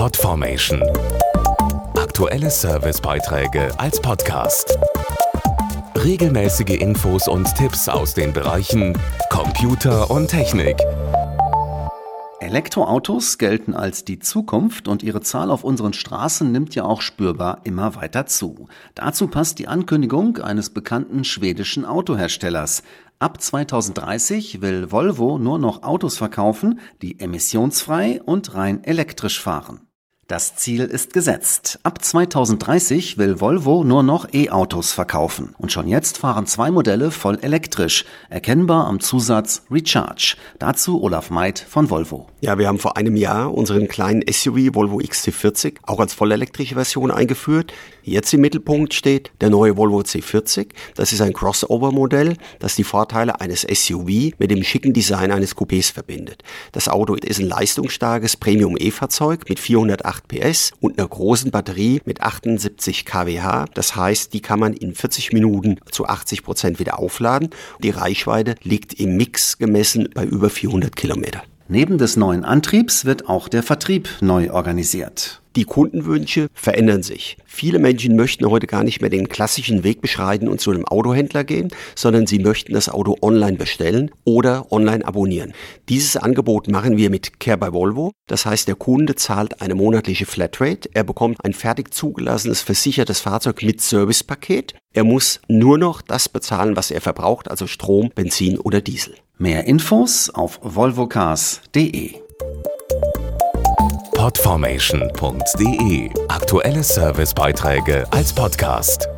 Podformation. Aktuelle Servicebeiträge als Podcast. Regelmäßige Infos und Tipps aus den Bereichen Computer und Technik. Elektroautos gelten als die Zukunft und ihre Zahl auf unseren Straßen nimmt ja auch spürbar immer weiter zu. Dazu passt die Ankündigung eines bekannten schwedischen Autoherstellers. Ab 2030 will Volvo nur noch Autos verkaufen, die emissionsfrei und rein elektrisch fahren. Das Ziel ist gesetzt. Ab 2030 will Volvo nur noch E-Autos verkaufen. Und schon jetzt fahren zwei Modelle voll elektrisch, erkennbar am Zusatz Recharge. Dazu Olaf Meid von Volvo. Ja, wir haben vor einem Jahr unseren kleinen SUV Volvo XC40 auch als vollelektrische Version eingeführt. Jetzt im Mittelpunkt steht der neue Volvo C40. Das ist ein Crossover-Modell, das die Vorteile eines SUV mit dem schicken Design eines Coupés verbindet. Das Auto ist ein leistungsstarkes Premium-E-Fahrzeug mit 408 8 PS und einer großen Batterie mit 78 kWh. Das heißt, die kann man in 40 Minuten zu 80 Prozent wieder aufladen. Die Reichweite liegt im Mix gemessen bei über 400 Kilometer. Neben des neuen Antriebs wird auch der Vertrieb neu organisiert. Die Kundenwünsche verändern sich. Viele Menschen möchten heute gar nicht mehr den klassischen Weg beschreiten und zu einem Autohändler gehen, sondern sie möchten das Auto online bestellen oder online abonnieren. Dieses Angebot machen wir mit Care by Volvo. Das heißt, der Kunde zahlt eine monatliche Flatrate. Er bekommt ein fertig zugelassenes, versichertes Fahrzeug mit Servicepaket. Er muss nur noch das bezahlen, was er verbraucht, also Strom, Benzin oder Diesel. Mehr Infos auf volvocars.de podformation.de Aktuelle Servicebeiträge als Podcast.